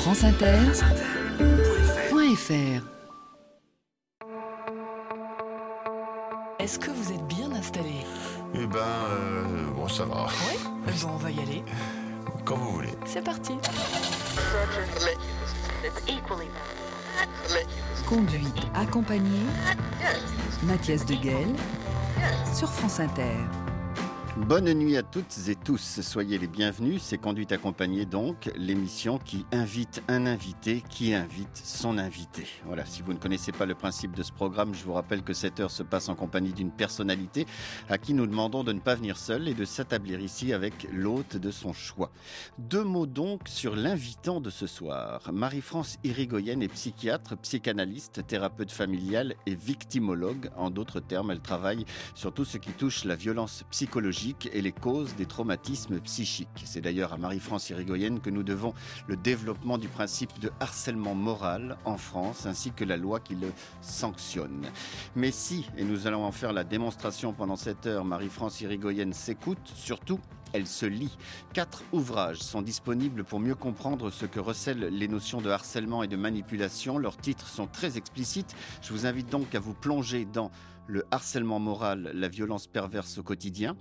franceinter.fr Est-ce que vous êtes bien installé? Eh ben, euh, bon, ça va. Oui Bon, on va y aller. Quand vous voulez. C'est parti. Conduite accompagnée. Mathias Deguel sur France Inter. Bonne nuit à toutes et tous, soyez les bienvenus. C'est Conduite accompagnée donc, l'émission qui invite un invité qui invite son invité. Voilà, si vous ne connaissez pas le principe de ce programme, je vous rappelle que cette heure se passe en compagnie d'une personnalité à qui nous demandons de ne pas venir seul et de s'établir ici avec l'hôte de son choix. Deux mots donc sur l'invitant de ce soir. Marie-France Irigoyen est psychiatre, psychanalyste, thérapeute familiale et victimologue. En d'autres termes, elle travaille sur tout ce qui touche la violence psychologique et les causes des traumatismes psychiques. C'est d'ailleurs à Marie-France Irigoyenne que nous devons le développement du principe de harcèlement moral en France ainsi que la loi qui le sanctionne. Mais si, et nous allons en faire la démonstration pendant cette heure, Marie-France Irigoyenne s'écoute, surtout elle se lit. Quatre ouvrages sont disponibles pour mieux comprendre ce que recèlent les notions de harcèlement et de manipulation. Leurs titres sont très explicites. Je vous invite donc à vous plonger dans le harcèlement moral, la violence perverse au quotidien,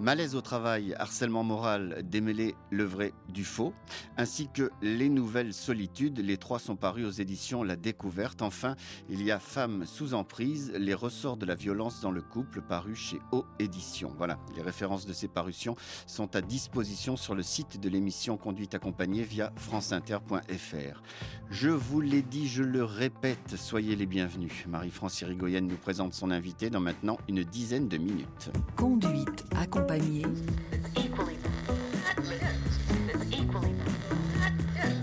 Malaise au travail, harcèlement moral, démêler le vrai du faux, ainsi que Les Nouvelles Solitudes. Les trois sont parus aux éditions La Découverte. Enfin, il y a Femmes sous emprise, les ressorts de la violence dans le couple, paru chez O Éditions. Voilà, les références de ces parutions sont à disposition sur le site de l'émission Conduite accompagnée via franceinter.fr. Je vous l'ai dit, je le répète, soyez les bienvenus. Marie-France Irigoyenne nous présente son invité dans maintenant une dizaine de minutes. Conduite accompagnée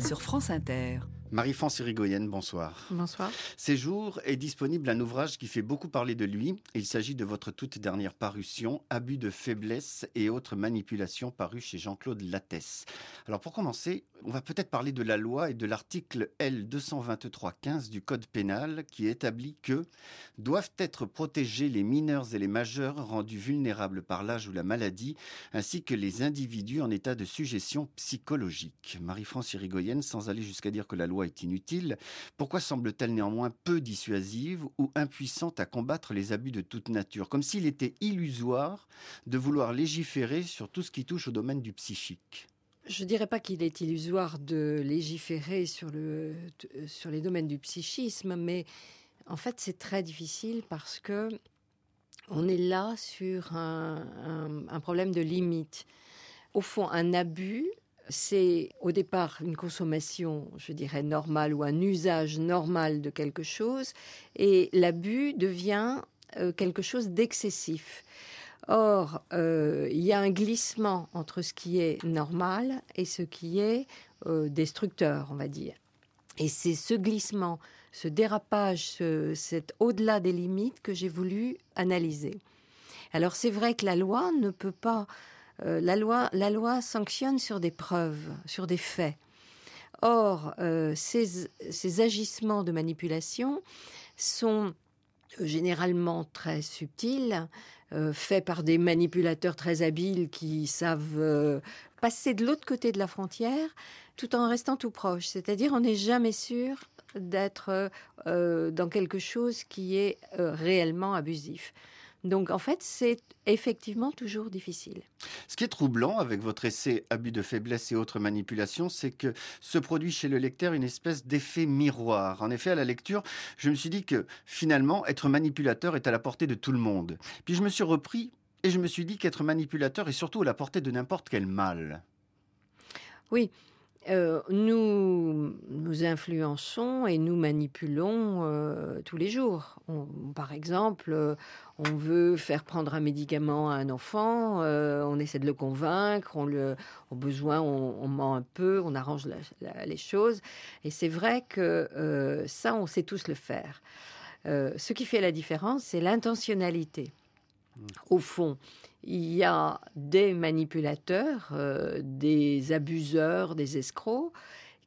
sur France Inter. Marie-France Irigoyenne, bonsoir. Bonsoir. Séjour est disponible un ouvrage qui fait beaucoup parler de lui. Il s'agit de votre toute dernière parution, Abus de faiblesse et autres manipulations, paru chez Jean-Claude Lattès. Alors pour commencer, on va peut-être parler de la loi et de l'article L223-15 du Code pénal qui établit que doivent être protégés les mineurs et les majeurs rendus vulnérables par l'âge ou la maladie, ainsi que les individus en état de suggestion psychologique. Marie-France Irigoyenne, sans aller jusqu'à dire que la loi est inutile, pourquoi semble-t-elle néanmoins peu dissuasive ou impuissante à combattre les abus de toute nature Comme s'il était illusoire de vouloir légiférer sur tout ce qui touche au domaine du psychique? Je ne dirais pas qu'il est illusoire de légiférer sur, le, sur les domaines du psychisme, mais en fait c'est très difficile parce que on est là sur un, un problème de limite. Au fond, un abus c'est au départ une consommation, je dirais, normale ou un usage normal de quelque chose, et l'abus devient euh, quelque chose d'excessif. Or, euh, il y a un glissement entre ce qui est normal et ce qui est euh, destructeur, on va dire. Et c'est ce glissement, ce dérapage, ce, cet au-delà des limites que j'ai voulu analyser. Alors c'est vrai que la loi ne peut pas euh, la, loi, la loi sanctionne sur des preuves, sur des faits. Or, euh, ces, ces, agissements de manipulation sont généralement très subtils, euh, faits par des manipulateurs très habiles qui savent passer de l'autre côté de la frontière tout en restant tout proche. C'est-à-dire, on n'est jamais sûr d'être dans quelque chose qui est réellement abusif. Donc en fait, c'est effectivement toujours difficile. Ce qui est troublant avec votre essai Abus de faiblesse et autres manipulations, c'est que se produit chez le lecteur une espèce d'effet miroir. En effet, à la lecture, je me suis dit que finalement, être manipulateur est à la portée de tout le monde. Puis je me suis repris et je me suis dit qu'être manipulateur est surtout à la portée de n'importe quel mal. Oui, euh, nous nous influençons et nous manipulons euh, tous les jours. par exemple, euh, on veut faire prendre un médicament à un enfant, on essaie de le convaincre, on le, au besoin, on, ment un peu, on arrange les choses. Et c'est vrai que ça, on sait tous le faire. ce qui fait la différence, c'est l'intentionnalité. Mmh. Au fond, il y a des manipulateurs, euh, des abuseurs, des escrocs,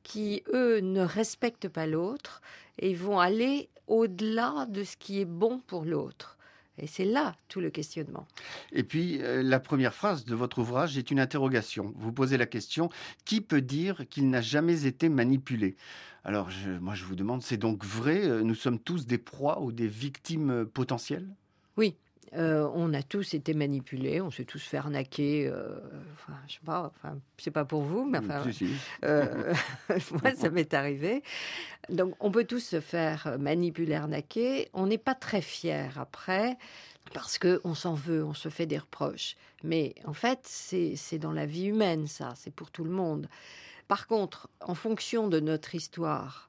qui, eux, ne respectent pas l'autre et vont aller au-delà de ce qui est bon pour l'autre. Et c'est là tout le questionnement. Et puis, euh, la première phrase de votre ouvrage est une interrogation. Vous posez la question, qui peut dire qu'il n'a jamais été manipulé? Alors, moi, je vous demande, c'est donc vrai? Euh, Nous sommes tous des proies ou des victimes potentielles? Oui, euh, on a tous été manipulés, on s'est tous fait arnaquer. Euh, enfin, je sais pas, enfin, c'est pas pour vous, mais enfin, Si, si. euh, moi, ça m'est arrivé. Donc, on peut tous se faire manipuler, arnaquer. On n'est pas très fier après parce que on s'en veut, on se fait des reproches. Mais en fait, c'est dans la vie humaine, ça, c'est pour tout le monde. Par contre, en fonction de notre histoire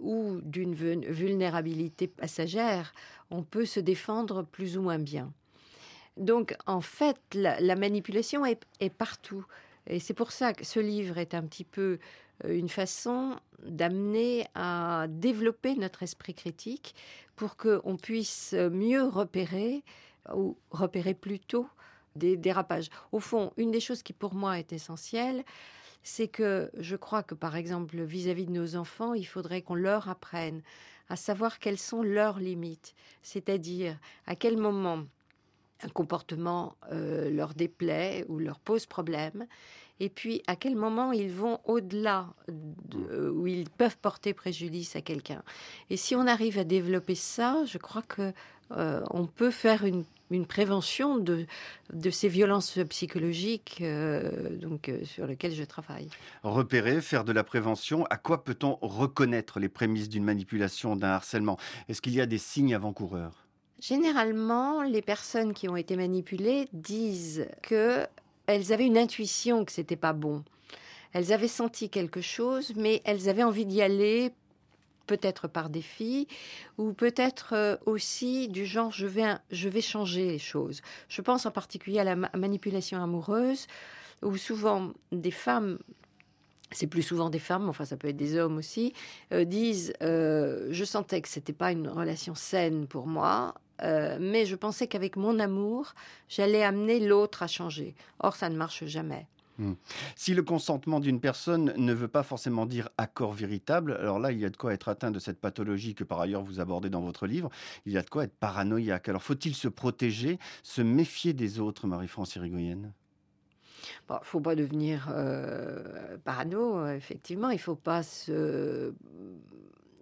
ou d'une vul- vulnérabilité passagère, on peut se défendre plus ou moins bien. Donc, en fait, la, la manipulation est, est partout. Et c'est pour ça que ce livre est un petit peu euh, une façon d'amener à développer notre esprit critique pour qu'on puisse mieux repérer ou repérer plus tôt des dérapages. Au fond, une des choses qui pour moi est essentielle, c'est que je crois que par exemple vis-à-vis de nos enfants, il faudrait qu'on leur apprenne à savoir quelles sont leurs limites, c'est-à-dire à quel moment un comportement euh, leur déplaît ou leur pose problème, et puis à quel moment ils vont au-delà, de- euh, où ils peuvent porter préjudice à quelqu'un. Et si on arrive à développer ça, je crois que euh, on peut faire une, une prévention de, de ces violences psychologiques euh, donc, euh, sur lesquelles je travaille. Repérer, faire de la prévention, à quoi peut-on reconnaître les prémices d'une manipulation, d'un harcèlement? Est-ce qu'il y a des signes avant-coureurs? Généralement, les personnes qui ont été manipulées disent que elles avaient une intuition que c'était pas bon. Elles avaient senti quelque chose, mais elles avaient envie d'y aller, peut-être par défi, ou peut-être euh, aussi du genre je vais, je vais changer les choses. Je pense en particulier à la ma- manipulation amoureuse, où souvent des femmes c'est plus souvent des femmes, enfin ça peut être des hommes aussi, euh, disent euh, je sentais que c'était pas une relation saine pour moi, mais je pensais qu'avec mon amour, j'allais amener l'autre à changer. Or, ça ne marche jamais. Si le consentement d'une personne ne veut pas forcément dire accord véritable, alors là, il y a de quoi être atteint de cette pathologie que par ailleurs vous abordez dans votre livre. Il y a de quoi être paranoïaque. Alors faut-il se protéger, se méfier des autres, Marie-France Irigoyen? Bon, faut pas devenir euh, parano, effectivement. Il faut pas se,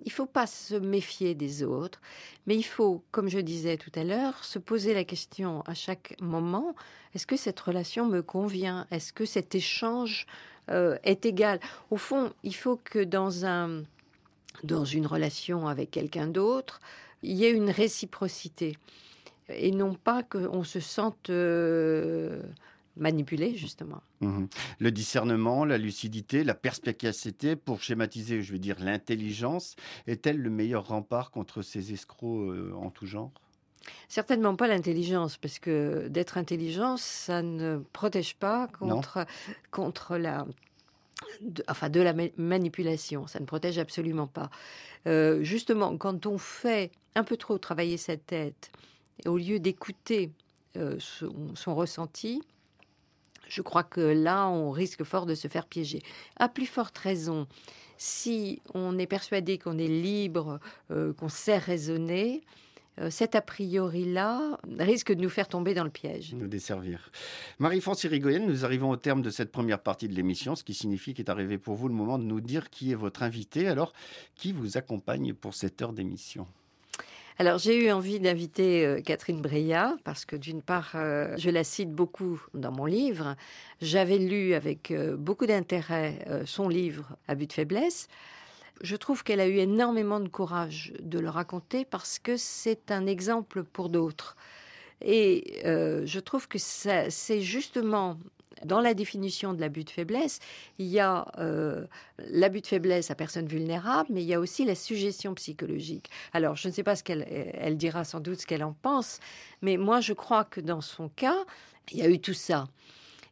il faut pas se méfier des autres, mais il faut, comme je disais tout à l'heure, se poser la question à chaque moment est-ce que cette relation me convient? Est-ce que cet échange euh, est égal? Au fond, il faut que dans un, dans une relation avec quelqu'un d'autre, il y ait une réciprocité et non pas qu'on se sente euh, manipulé justement. Mhm. Le discernement, la lucidité, la perspicacité, pour schématiser, je veux dire l'intelligence, est-elle le meilleur rempart contre ces escrocs euh, en tout genre? Certainement pas l'intelligence, parce que d'être intelligent, ça ne protège pas contre, contre la, de, enfin, de la ma- manipulation. Ça ne protège absolument pas. Euh, justement, quand on fait un peu trop travailler sa tête, et au lieu d'écouter euh, son, son ressenti, je crois que là, on risque fort de se faire piéger. À plus forte raison, si on est persuadé qu'on est libre, euh, qu'on sait raisonner, euh, cet a priori-là risque de nous faire tomber dans le piège. nous desservir. Marie-France Irigoyen, nous arrivons au terme de cette première partie de l'émission, ce qui signifie qu'il est arrivé pour vous le moment de nous dire qui est votre invité. Alors, qui vous accompagne pour cette heure d'émission? Alors j'ai eu envie d'inviter euh, Catherine Breillat parce que d'une part, euh, je la cite beaucoup dans mon livre. J'avais lu avec euh, beaucoup d'intérêt son livre À but de faiblesse. Je trouve qu'elle a eu énormément de courage de le raconter parce que c'est un exemple pour d'autres. Et je trouve que c'est justement dans la définition de l'abus de faiblesse, il y a euh, l'abus de faiblesse à personne vulnérable, mais il y a aussi la suggestion psychologique. Alors, je ne sais pas ce qu'elle elle dira sans doute ce qu'elle en pense, mais moi, je crois que dans son cas, il y a eu tout ça.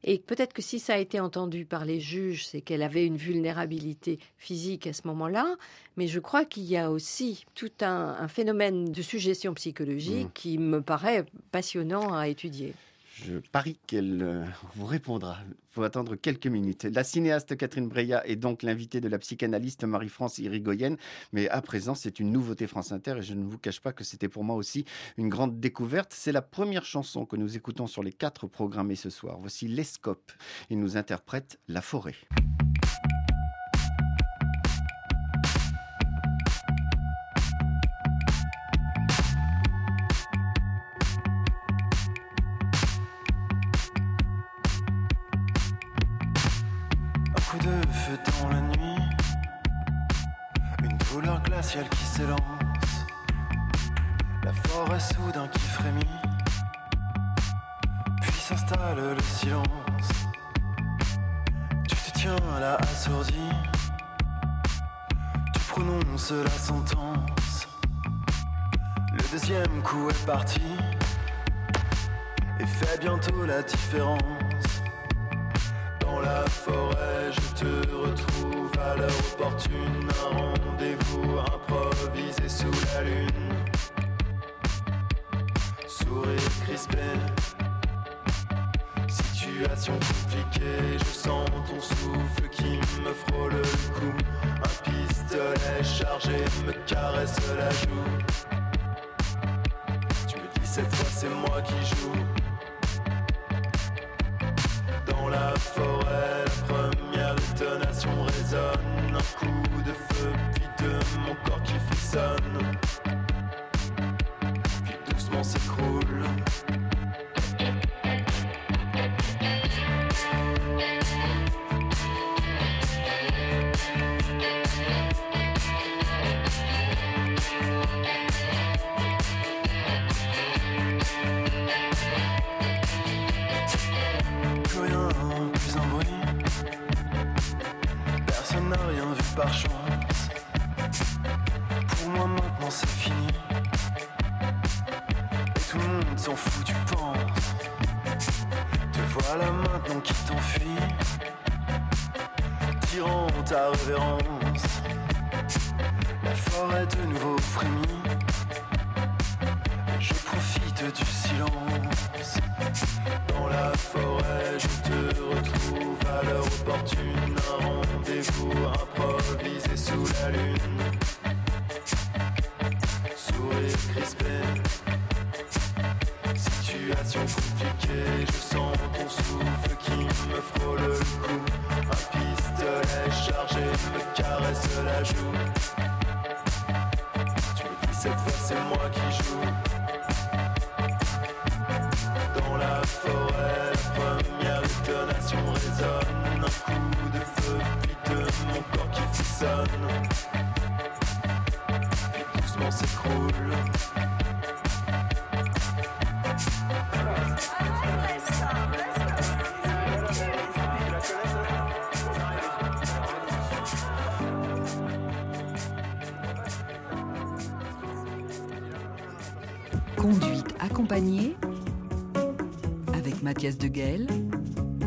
Et peut-être que si ça a été entendu par les juges, c'est qu'elle avait une vulnérabilité physique à ce moment-là, mais je crois qu'il y a aussi tout un, un phénomène de suggestion psychologique Mmh. qui me paraît passionnant à étudier. Je parie qu'elle euh, vous répondra. Il faut attendre quelques minutes. La cinéaste Catherine Breillat est donc l'invitée de la psychanalyste Marie-France Irigoyenne. Mais à présent, c'est une nouveauté France Inter et je ne vous cache pas que c'était pour moi aussi une grande découverte. C'est la première chanson que nous écoutons sur les quatre programmés ce soir. Voici Lescope. Il nous interprète La forêt. Qui s'élance, la forêt soudain qui frémit, puis s'installe le silence. Tu te tiens là assourdi, tu prononces la sentence. Le deuxième coup est parti et fait bientôt la différence. La forêt, je te retrouve à l'heure opportune, un rendez-vous improvisé sous la lune. Sourire crispé, situation compliquée, je sens ton souffle qui me frôle le cou. Un pistolet chargé me caresse la joue. Tu me dis cette fois c'est moi qui joue. Forêt, la première détonation résonne. Un coup de feu, puis de mon corps qui frissonne. Puis doucement s'écroule. Ta révérence. La forêt de nouveau frémit. Je profite du silence. Dans la forêt, je te retrouve à l'heure opportune. Un rendez-vous improvisé sous la lune. Sourire crispé. Situation compliquée, je sens ton souffle qui me frôle le cou. Joue. Tu me dis cette fois c'est moi qui joue. Dans la forêt, la première détonation résonne. Un coup de feu, de mon corps qui frissonne. Puis doucement s'écroule. Avec Mathias Deguel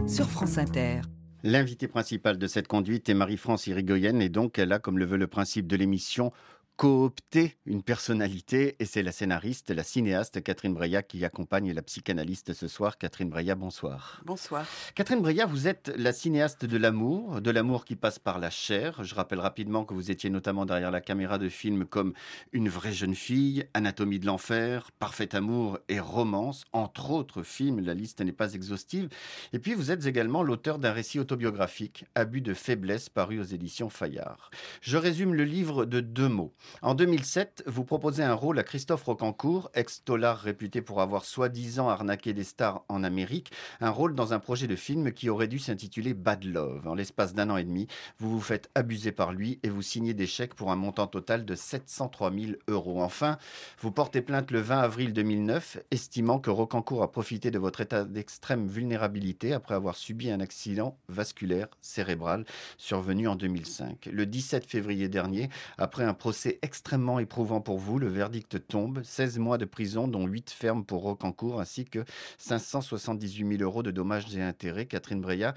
sur France Inter. L'invité principal de cette conduite est Marie-France Irigoyenne et donc elle a, comme le veut le principe de l'émission, coopté une personnalité et c'est la scénariste, la cinéaste Catherine Breillat qui accompagne la psychanalyste ce soir. Catherine Breillat, bonsoir. Bonsoir. Catherine Breillat, vous êtes la cinéaste de l'amour, de l'amour qui passe par la chair. Je rappelle rapidement que vous étiez notamment derrière la caméra de films comme Une vraie jeune fille, Anatomie de l'enfer, Parfait amour et Romance, entre autres films, la liste n'est pas exhaustive. Et puis vous êtes également l'auteur d'un récit autobiographique, Abus de faiblesse, paru aux éditions Fayard. Je résume le livre de deux mots. En 2007, vous proposez un rôle à Christophe Rocancourt, ex-tolard réputé pour avoir soi-disant arnaqué des stars en Amérique, un rôle dans un projet de film qui aurait dû s'intituler Bad Love. En l'espace d'un an et demi, vous vous faites abuser par lui et vous signez des chèques pour un montant total de 703 000 euros. Enfin, vous portez plainte le 20 avril 2009, estimant que Rocancourt a profité de votre état d'extrême vulnérabilité après avoir subi un accident vasculaire cérébral survenu en 2005. Le 17 février dernier, après un procès extrêmement éprouvant pour vous. Le verdict tombe. 16 mois de prison, dont 8 fermes pour Rocancourt, ainsi que 578 000 euros de dommages et intérêts. Catherine Breillat,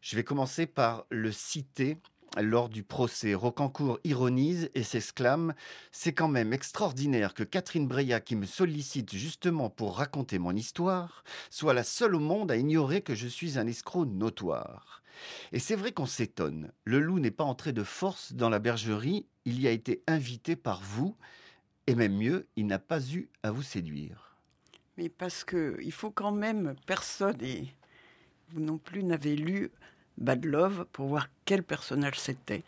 je vais commencer par le citer lors du procès. Rocancourt ironise et s'exclame C'est quand même extraordinaire que Catherine Breillat, qui me sollicite justement pour raconter mon histoire, soit la seule au monde à ignorer que je suis un escroc notoire. Et c'est vrai qu'on s'étonne. Le loup n'est pas entré de force dans la bergerie, il y a été invité par vous, et même mieux, il n'a pas eu à vous séduire. Mais parce que il faut quand même personne et vous non plus n'avez lu Bad Love pour voir quel personnage c'était.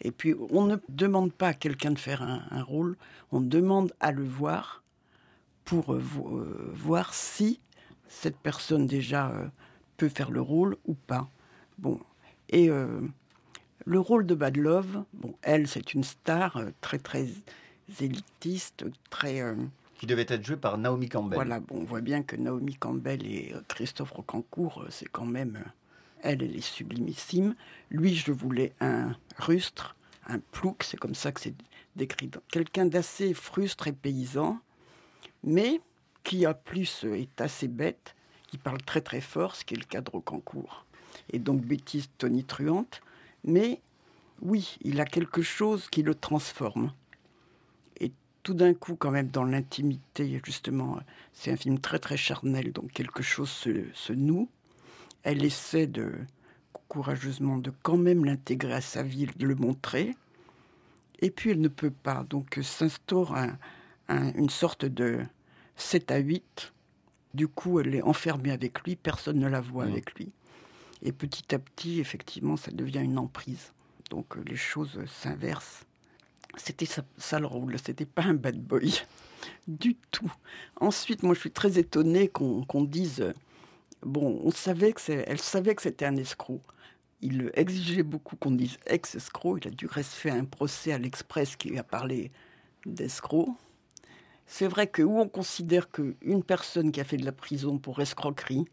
Et puis, on ne demande pas à quelqu'un de faire un, rôle, on demande à le voir pour euh, euh, voir si cette personne déjà euh, peut faire le rôle ou pas. Bon, et le rôle de Bad Love, bon, elle, c'est une star très très élitiste, très qui devait être jouée par Naomi Campbell. Voilà, bon, on voit bien que Naomi Campbell et Christophe Rocancourt, c'est quand même elle, elle est sublimissime. Lui, je voulais un rustre, un plouc, c'est comme ça que c'est décrit. Quelqu'un d'assez frustre et paysan, mais qui a plus est assez bête, qui parle très très fort, ce qui est le cadre au concours. Et donc bêtise tonitruante, mais oui, il a quelque chose qui le transforme. Et tout d'un coup, quand même, dans l'intimité, justement, c'est un film très très charnel, donc quelque chose se, se noue elle essaie de courageusement de quand même l'intégrer à sa vie, de le montrer. Et puis elle ne peut pas. Donc s'instaure une sorte de 7 à 8. Du coup, elle est enfermée avec lui, personne ne la voit mmh. avec lui. Et petit à petit, effectivement, ça devient une emprise. Donc les choses s'inversent. C'était ça, le rôle, c'était pas un bad boy du tout. Ensuite, moi je suis très étonnée qu'on dise Bon, on savait que elle savait que c'était un escroc. Il exigeait beaucoup qu'on dise ex-escroc. Il a dû rester un procès à l'Express qui lui a parlé d'escroc. C'est vrai que où on considère qu'une personne qui a fait de la prison pour escroquerie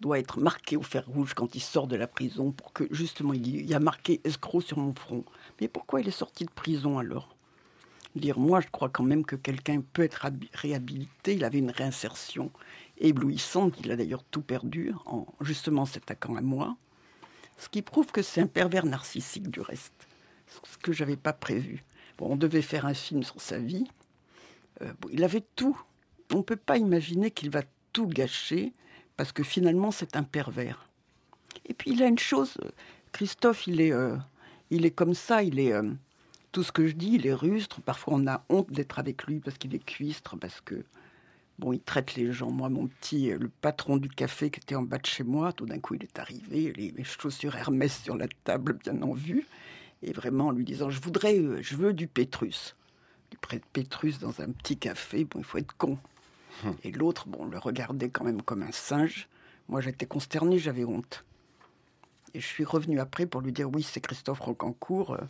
doit être marquée au fer rouge quand il sort de la prison pour que justement il y a marqué escroc sur mon front. Mais pourquoi il est sorti de prison alors? Dire moi je crois quand même que quelqu'un peut être réhabilité. Il avait une réinsertion éblouissante. Il a d'ailleurs tout perdu en justement s'attaquant à moi. Ce qui prouve que c'est un pervers narcissique du reste. Ce que j'avais pas prévu. Bon, on devait faire un film sur sa vie. Euh, il avait tout. On ne peut pas imaginer qu'il va tout gâcher parce que finalement c'est un pervers. Et puis il a une chose, Christophe, il est, euh, il est comme ça, il est euh, tout ce que je dis, il est rustre. Parfois on a honte d'être avec lui parce qu'il est cuistre, parce que Bon, il traite les gens. Moi, mon petit, euh, le patron du café qui était en bas de chez moi, tout d'un coup, il est arrivé, les, chaussures Hermès sur la table, bien en vue, et vraiment en lui disant Je voudrais, euh, je veux du Pétrus. Du Pétrus dans un petit café, bon, il faut être con. Et l'autre, bon, le regardait quand même comme un singe. Moi, j'étais consterné, j'avais honte. Et je suis revenu après pour lui dire Oui, c'est Christophe Rocancourt. Euh,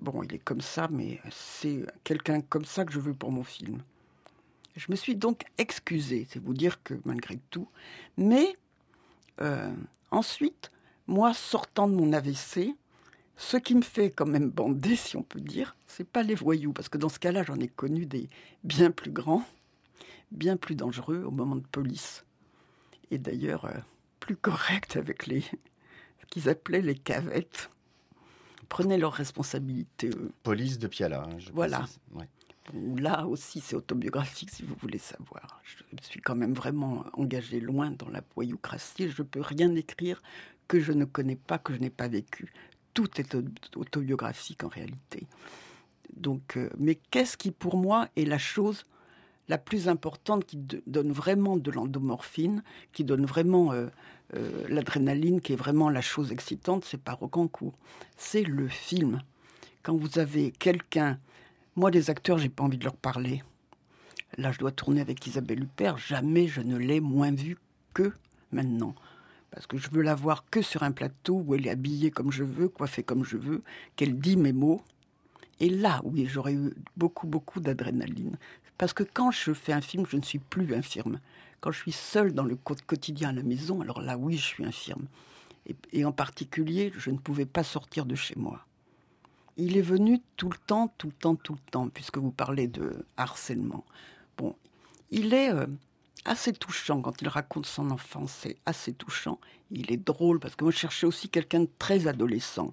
bon, il est comme ça, mais c'est quelqu'un comme ça que je veux pour mon film. Je me suis donc excusée, c'est vous dire que malgré tout. Mais euh, ensuite, moi, sortant de mon AVC, ce qui me fait quand même bander, si on peut dire, c'est pas les voyous, parce que dans ce cas-là, j'en ai connu des bien plus grands, bien plus dangereux au moment de police, et d'ailleurs euh, plus corrects avec les ce qu'ils appelaient les cavettes. Prenaient leurs responsabilités. Police de Piala. Hein, je voilà là aussi c'est autobiographique si vous voulez savoir. Je suis quand même vraiment engagé loin dans la voyoucratie. Je ne peux rien écrire que je ne connais pas, que je n'ai pas vécu. Tout est autobiographique en réalité. Donc, euh, mais qu'est-ce qui pour moi est la chose la plus importante qui donne vraiment de l'endomorphine, qui donne vraiment euh, euh, l'adrénaline, qui est vraiment la chose excitante, c'est pas Rocancourt, c'est le film. Quand vous avez quelqu'un moi, les acteurs, j'ai pas envie de leur parler. Là, je dois tourner avec Isabelle Huppert. Jamais je ne l'ai moins vue que maintenant. Parce que je veux la voir que sur un plateau où elle est habillée comme je veux, coiffée comme je veux, qu'elle dit mes mots. Et là, oui, j'aurais eu beaucoup, beaucoup d'adrénaline. Parce que quand je fais un film, je ne suis plus infirme. Quand je suis seule dans le quotidien à la maison, alors là, oui, je suis infirme. et en particulier, je ne pouvais pas sortir de chez moi il est venu tout le temps, tout le temps, tout le temps, puisque vous parlez de harcèlement. Bon, il est euh, assez touchant quand il raconte son enfance, c'est assez touchant. Il est drôle, parce que moi je cherchais aussi quelqu'un de très adolescent.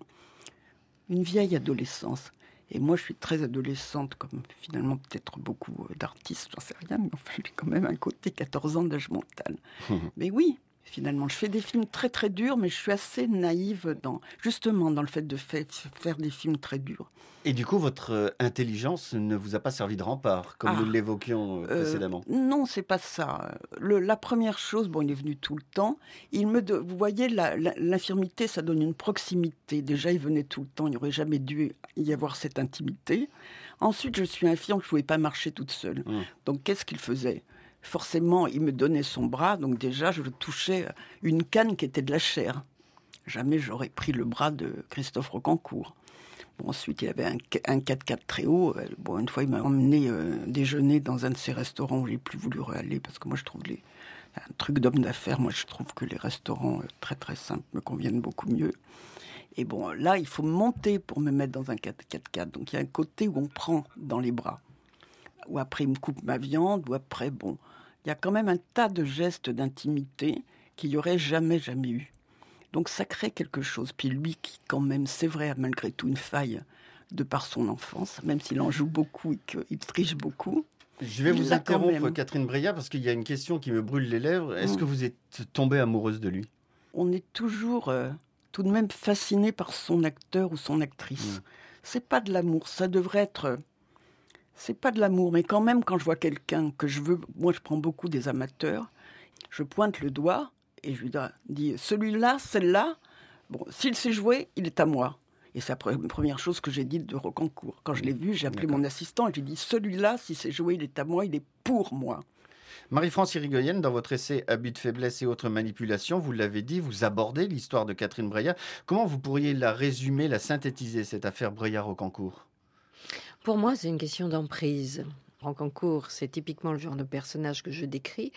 une vieille adolescence. Et moi, je suis très adolescente, comme finalement peut-être beaucoup euh, d'artistes, j'en sais rien, mais enfin, j'ai quand même un côté 14 ans d'âge mental. mais oui, finalement, je fais des films très très durs, mais je suis assez naïve dans, justement dans le fait de faire des films très durs. Et du coup, votre euh, intelligence ne vous a pas servi de rempart, comme Ah. nous l'évoquions euh, Euh, précédemment? non, c'est pas ça. Le- la première chose, bon, il est venu tout le temps. Il me, de- vous voyez, l'infirmité, ça donne une proximité. Déjà, il venait tout le temps. Il n'y aurait jamais dû y avoir cette intimité. Ensuite, je suis infirme, je ne pouvais pas marcher toute seule. Mm. Donc, qu'est-ce qu'il faisait? Forcément, il me donnait son bras. Donc, déjà, je touchais une canne qui était de la chair. Jamais j'aurais pris le bras de Christophe Rocancourt. Bon, ensuite, il avait un, un 4x4 très haut. Euh, Bon, une fois, il m'a emmené euh, déjeuner dans un de ces restaurants où j'ai plus voulu aller parce que moi, je trouve les, un truc d'homme d'affaires. Moi, je trouve que les restaurants euh, très très simples me conviennent beaucoup mieux. Et bon, là, il faut monter pour me mettre dans un 4x4. Donc, il y a un côté où on prend dans les bras. Ou après, il me coupe ma viande. Ou après, bon, il y a quand même un tas de gestes d'intimité qu'il n'y aurait jamais, jamais eu. Donc ça crée quelque chose. Puis lui, qui quand même, c'est vrai, a malgré tout une faille de par son enfance, même s'il en joue beaucoup et qu'il triche beaucoup. Je vais vous interrompre, même. Catherine Breillat, parce qu'il y a une question qui me brûle les lèvres. Est-ce Mm. que vous êtes tombée amoureuse de lui? On est toujours euh, tout de même fasciné par son acteur ou son actrice. Mm. C'est pas de l'amour, ça devrait être. C'est pas de l'amour, mais quand même, quand je vois quelqu'un que je veux, moi je prends beaucoup des amateurs, je pointe le doigt et je lui dis celui-là, celle-là, bon, s'il sait jouer, il est à moi. Et c'est la pre- première chose que j'ai dit de Rocancourt. Quand je l'ai vu, j'ai appelé mon assistant et j'ai dit celui-là, s'il sait jouer, il est à moi, il est pour moi. Marie-France Irigoyen, dans votre essai Abus de faiblesse et autres manipulations, vous l'avez dit, vous abordez l'histoire de Catherine Breillat. Comment vous pourriez la résumer, la synthétiser, cette affaire Breillat-Rocancourt? Pour moi, c'est une question d'emprise. Rancancourt, c'est typiquement le genre de personnage que je décris.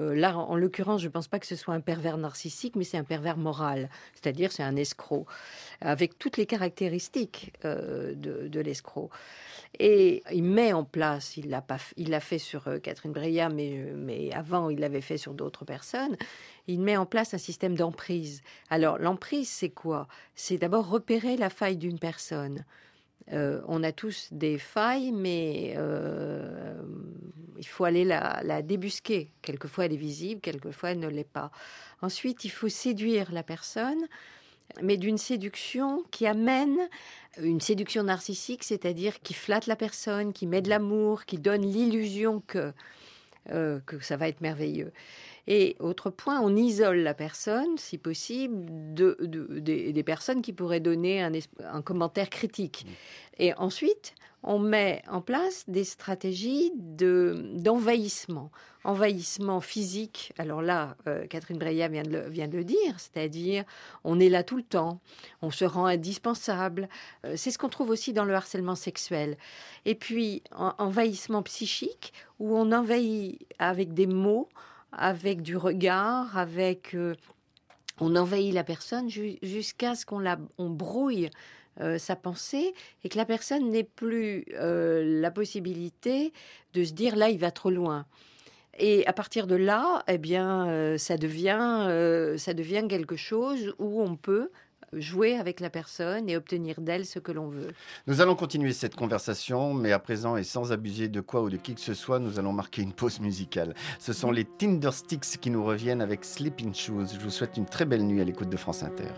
Euh, là, en, en l'occurrence, je ne pense pas que ce soit un pervers narcissique, mais c'est un pervers moral, c'est-à-dire c'est un escroc, avec toutes les caractéristiques euh, de, l'escroc. Et il met en place, il l'a pas, fait sur euh, Catherine Breillat, mais, mais avant, il l'avait fait sur d'autres personnes. Il met en place un système d'emprise. Alors, l'emprise, c'est quoi? C'est d'abord repérer la faille d'une personne. Euh, on a tous des failles, mais euh, il faut aller la, la débusquer. Quelquefois, elle est visible, quelquefois, elle ne l'est pas. Ensuite, il faut séduire la personne, mais d'une séduction qui amène une séduction narcissique, c'est-à-dire qui flatte la personne, qui met de l'amour, qui donne l'illusion que, euh, que ça va être merveilleux. Et autre point, on isole la personne, si possible, de, de- des, des personnes qui pourraient donner un, commentaire critique. Et ensuite, on met en place des stratégies de- d'envahissement. Envahissement physique, alors là, euh, Catherine Breillat vient de le, dire, c'est-à-dire on est là tout le temps, on se rend indispensable. Euh, C'est ce qu'on trouve aussi dans le harcèlement sexuel. Et puis, en- envahissement psychique, où on envahit avec des mots, avec du regard, avec... euh, on envahit la personne ju- jusqu'à ce qu'on la, on brouille euh, sa pensée et que la personne n'ait plus euh, la possibilité de se dire là il va trop loin. Et à partir de là, eh bien, euh, ça devient, ça devient quelque chose où on peut jouer avec la personne et obtenir d'elle ce que l'on veut. Nous allons continuer cette conversation, mais à présent et sans abuser de quoi ou de qui que ce soit, nous allons marquer une pause musicale. Ce sont les Tindersticks qui nous reviennent avec Sleeping Shoes. Je vous souhaite une très belle nuit à l'écoute de France Inter.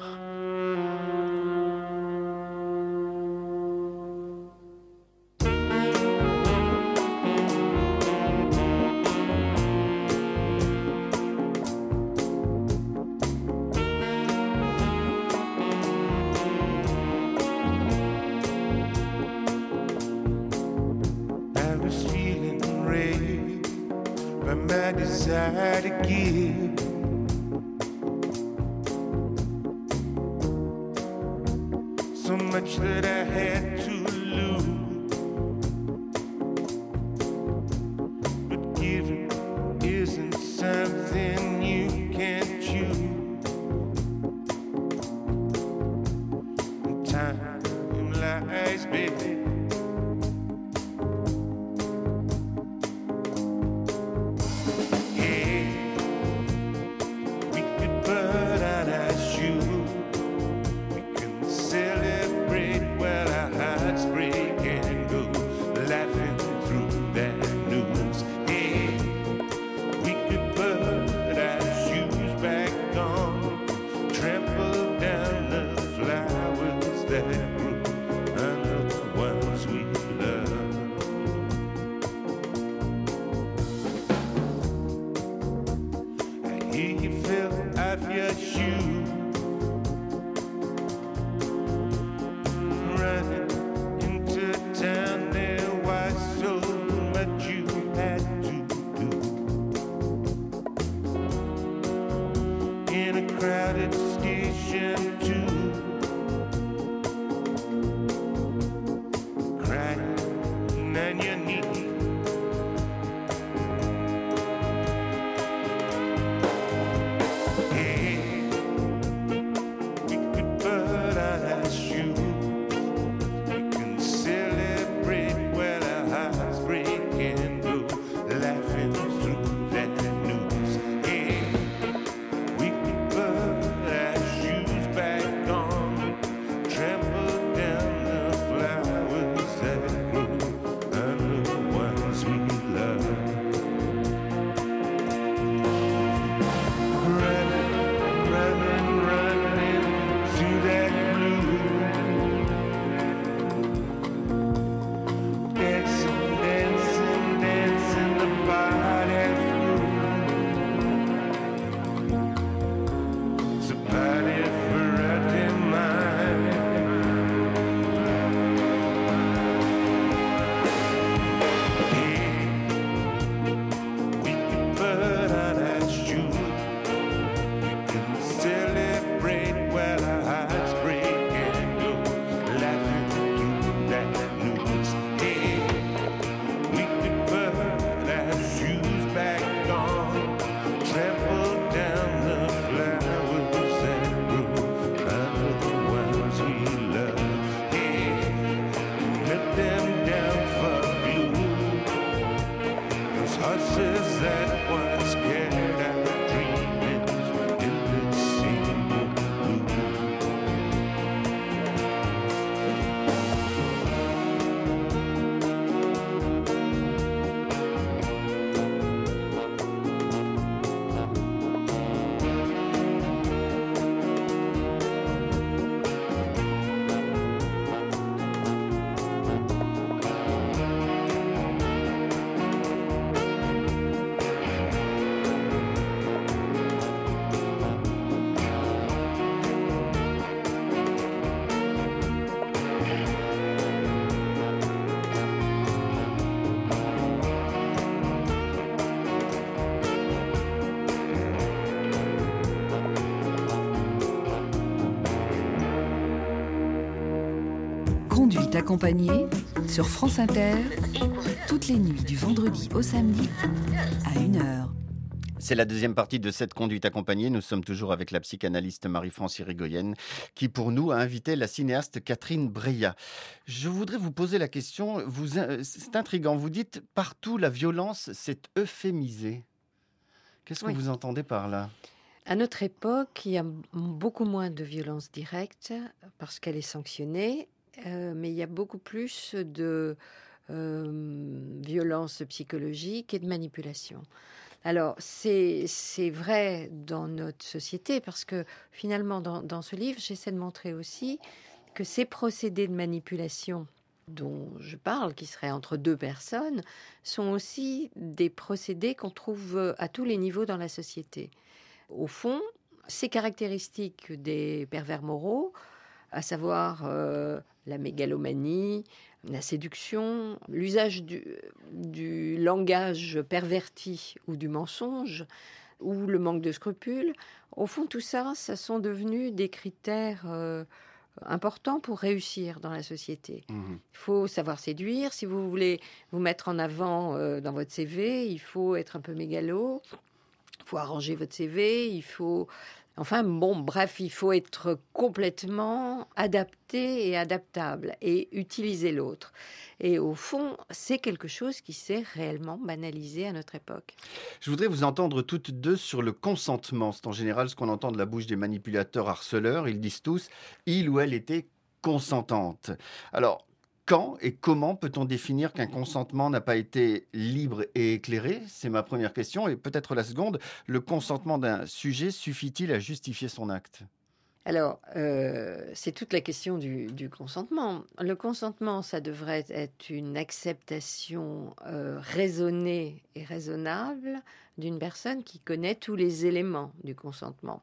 Accompagnée sur France Inter, toutes les nuits du vendredi au samedi à 1h. C'est la deuxième partie de cette conduite accompagnée. Nous sommes toujours avec la psychanalyste Marie-France Irigoyen, qui pour nous a invité la cinéaste Catherine Breillat. Je voudrais vous poser la question, vous, euh, c'est intriguant, vous dites partout la violence s'est euphémisée. Qu'est-ce que Oui. vous entendez par là? À notre époque, il y a beaucoup moins de violence directe parce qu'elle est sanctionnée, euh, mais il y a beaucoup plus de euh, violence psychologique et de manipulation. Alors, c'est vrai dans notre société parce que finalement, dans, ce livre, j'essaie de montrer aussi que ces procédés de manipulation dont je parle, qui seraient entre deux personnes, sont aussi des procédés qu'on trouve à tous les niveaux dans la société. Au fond, ces caractéristiques des pervers moraux, à savoir euh, la mégalomanie, la séduction, l'usage du, du langage perverti ou du mensonge, ou le manque de scrupules, au fond, tout ça, ça sont devenus des critères euh, importants pour réussir dans la société. Mhm. Il faut savoir séduire. Si vous voulez vous mettre en avant euh, dans votre CV, il faut être un peu mégalo. Il faut arranger votre CV. Il faut. Enfin, bon, bref, il faut être complètement adapté et adaptable et utiliser l'autre. Et au fond, c'est quelque chose qui s'est réellement banalisé à notre époque. Je voudrais vous entendre toutes deux sur le consentement. C'est en général ce qu'on entend de la bouche des manipulateurs harceleurs. Ils disent tous, il ou elle était consentante. Alors, quand et comment peut-on définir qu'un consentement n'a pas été libre et éclairé? C'est ma première question. Et peut-être la seconde, le consentement d'un sujet suffit-il à justifier son acte? Alors, euh, c'est toute la question du, consentement. Le consentement, ça devrait être une acceptation euh, raisonnée et raisonnable d'une personne qui connaît tous les éléments du consentement.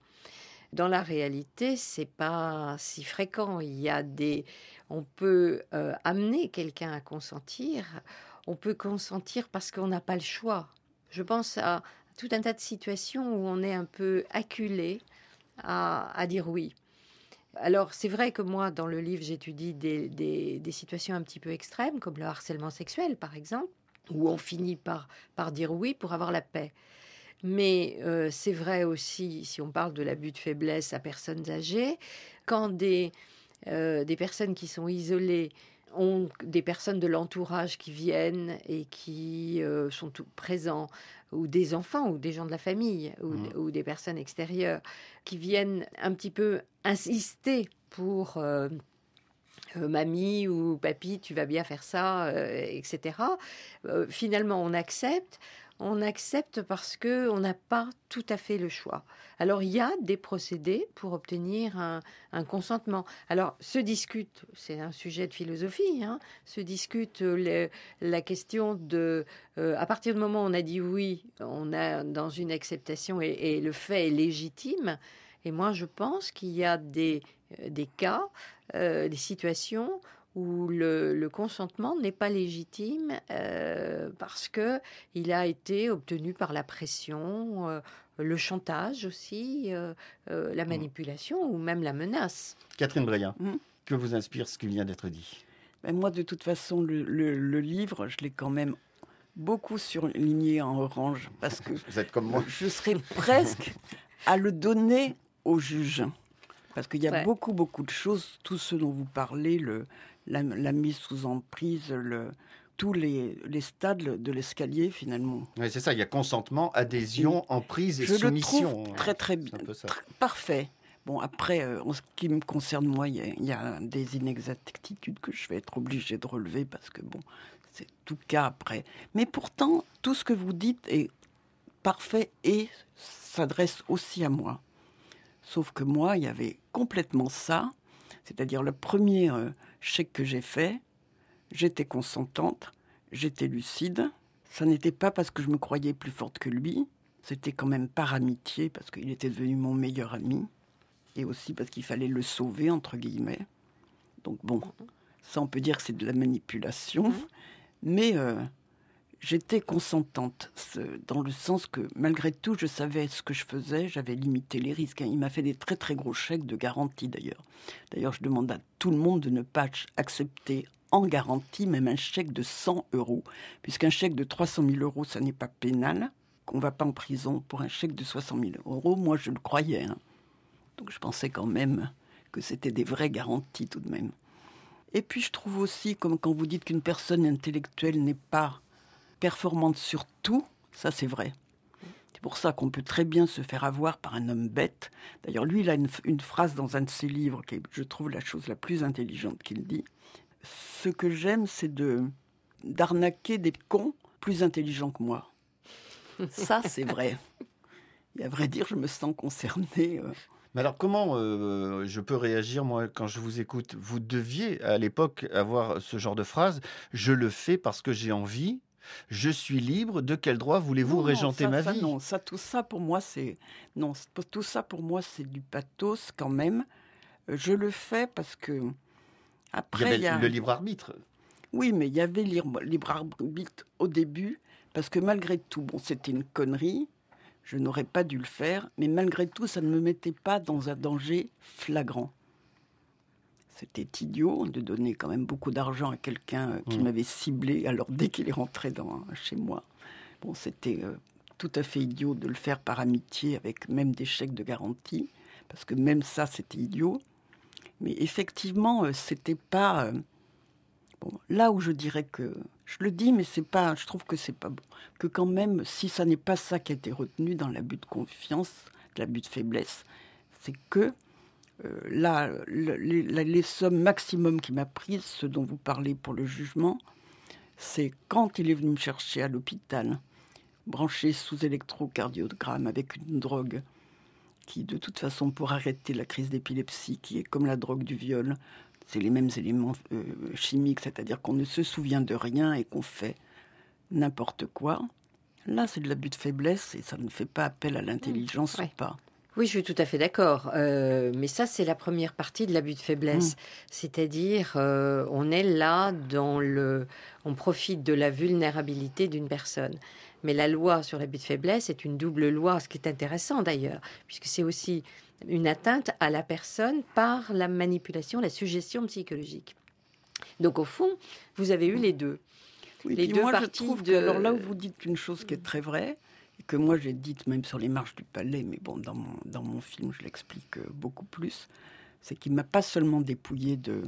Dans la réalité, c'est pas si fréquent. Il y a des, on peut euh, amener quelqu'un à consentir. On peut consentir parce qu'on n'a pas le choix. Je pense à tout un tas de situations où on est un peu acculé à, dire oui. Alors, c'est vrai que moi, dans le livre, j'étudie des, situations un petit peu extrêmes, comme le harcèlement sexuel, par exemple, où on finit par, par dire oui pour avoir la paix. Mais euh, c'est vrai aussi, si on parle de l'abus de faiblesse à personnes âgées, quand des, euh, des personnes qui sont isolées ont des personnes de l'entourage qui viennent et qui euh, sont tout présents, ou des enfants, ou des gens de la famille, ou, ou des personnes extérieures, qui viennent un petit peu insister pour euh, euh, mamie ou papy, tu vas bien faire ça, etc. Finalement, on accepte. On accepte parce que on n'a pas tout à fait le choix. Alors, il y a des procédés pour obtenir un, consentement. Alors, se discute, c'est un sujet de philosophie, hein, se discute euh, la question de, euh, à partir du moment où on a dit oui, on est dans une acceptation et, le fait est légitime. Et moi, je pense qu'il y a des, euh, cas, des situations où le, le consentement n'est pas légitime euh, parce que il a été obtenu par la pression, euh, le chantage aussi, euh, euh, la manipulation ou même la menace. Catherine Breillat, Mhm. que vous inspire ce qui vient d'être dit? Ben, moi, de toute façon, le, le- le livre, je l'ai quand même beaucoup surligné en orange parce que Vous êtes comme moi. je serais presque à le donner au juge. Parce qu'il y a Ouais. beaucoup, beaucoup de choses, tout ce dont vous parlez, le, la, la mise sous emprise, le, tous les, les stades de l'escalier, finalement. Oui, c'est ça, il y a consentement, adhésion, emprise et Je le soumission. trouve très, très bien. Parfait. Bon, après, euh, en ce qui me concerne, moi, il y, a- il y a des inexactitudes que je vais être obligée de relever parce que, bon, c'est tout cas après. Mais pourtant, tout ce que vous dites est parfait et s'adresse aussi à moi. Sauf que moi, il y avait complètement ça. C'est-à-dire, le premier euh, que j'ai fait, j'étais consentante, j'étais lucide. Ça n'était pas parce que je me croyais plus forte que lui, c'était quand même par amitié, parce qu'il était devenu mon meilleur ami, et aussi parce qu'il fallait le sauver, entre guillemets. Donc bon, ça on peut dire que c'est de la manipulation, mais euh, j'étais consentante, dans le sens que malgré tout, je savais ce que je faisais, j'avais limité les risques. hein. Il m'a fait des très très gros chèques de garantie d'ailleurs. D'ailleurs, je demande à tout le monde de ne pas accepter en garantie même un chèque de 100 euros, puisqu'un chèque de 300 000 euros, ça n'est pas pénal, qu'on va pas en prison pour un chèque de 60 000 euros. Moi, je le croyais. hein. Donc je pensais quand même que c'était des vraies garanties tout de même. Et puis je trouve aussi, comme quand vous dites qu'une personne intellectuelle n'est pas performante sur tout, ça c'est vrai. C'est pour ça qu'on peut très bien se faire avoir par un homme bête. D'ailleurs, lui, il a une, une phrase dans un de ses livres qui est, je trouve, la chose la plus intelligente qu'il dit. Ce que j'aime, c'est de d'arnaquer des cons plus intelligents que moi. Ça, c'est vrai. Et à vrai dire, je me sens concernée. euh, Mais alors comment euh, je peux réagir moi quand je vous écoute? Vous deviez à l'époque avoir ce genre de phrase je le fais parce que j'ai envie, je suis libre, de quel droit voulez-vous régenter ça- ma ça, vie? Non, ça, tout ça pour moi, c'est non, tout ça pour moi, c'est du pathos quand même. Euh, Je le fais parce que Il y après, il y a- le libre arbitre. oui, mais il y avait libre, libre arbitre au début parce que malgré tout, bon, c'était une connerie. Je n'aurais pas dû le faire, mais malgré tout, ça ne me mettait pas dans un danger flagrant. C'était idiot de donner quand même beaucoup d'argent à quelqu'un euh, qui Mm. m'avait ciblé alors dès qu'il est rentré dans, chez moi. Bon, c'était euh, tout à fait idiot de le faire par amitié avec même des chèques de garantie, parce que même ça, c'était idiot. Mais effectivement, euh, c'était pas. euh, bon, là où je dirais que. Je le dis, mais c'est pas. Je trouve que c'est pas bon. Que quand même, si ça n'est pas ça qui a été retenu dans l'abus de confiance, l'abus de faiblesse, c'est que euh, là, le- les, sommes maximum qu'il m'a prises, ce dont vous parlez pour le jugement, c'est quand il est venu me chercher à l'hôpital, branché sous électrocardiogramme avec une drogue qui, de toute façon, pour arrêter la crise d'épilepsie, qui est comme la drogue du viol, c'est les mêmes éléments euh, chimiques, c'est-à-dire qu'on ne se souvient de rien et qu'on fait n'importe quoi. Là, c'est de l'abus de faiblesse et ça ne fait pas appel à l'intelligence Ouais. ou pas. Oui, je suis tout à fait d'accord. Euh, mais ça, c'est la première partie de l'abus de faiblesse. C'est-à-dire, euh, on est là dans le. On profite de la vulnérabilité d'une personne. Mais la loi sur l'abus de faiblesse est une double loi, ce qui est intéressant d'ailleurs, puisque c'est aussi une atteinte à la personne par la manipulation, la suggestion psychologique. Donc, au fond, vous avez eu les deux. Oui, Les deux moi, parties je trouve de- que, alors là où vous dites une chose qui est très vraie, et que moi j'ai dite même sur les marches du palais, mais bon, dans mon, dans mon film, je l'explique euh, beaucoup plus, c'est qu'il m'a pas seulement dépouillé de,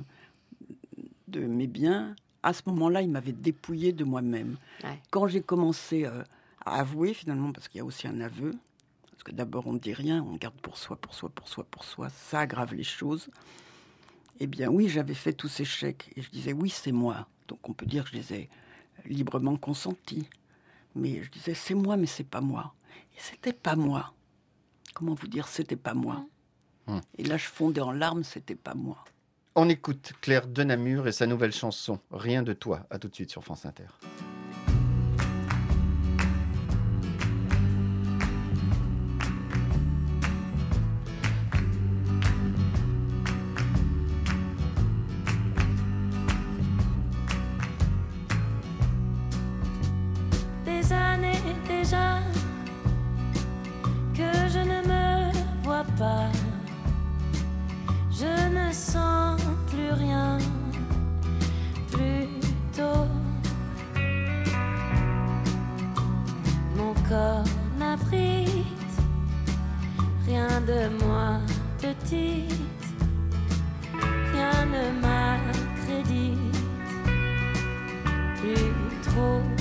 de mes biens, à ce moment-là, il m'avait dépouillé de moi-même. Ouais. Quand j'ai commencé euh, à avouer, finalement, parce qu'il y a aussi un aveu, parce que d'abord on ne dit rien, on garde pour soi, pour soi, pour soi, pour soi, ça aggrave les choses. Eh bien oui, j'avais fait tous ces chèques et je disais oui, c'est moi. Donc on peut dire que je les ai librement consentis. Mais je disais c'est moi, mais c'est pas moi. Et c'était pas moi. Comment vous dire, c'était pas moi. Hum. Et là, je fondais en larmes, c'était pas moi. On écoute Claire de Namur et sa nouvelle chanson Rien de toi. À tout de suite sur France Inter. De moi petite, rien ne m'accrédite plus trop.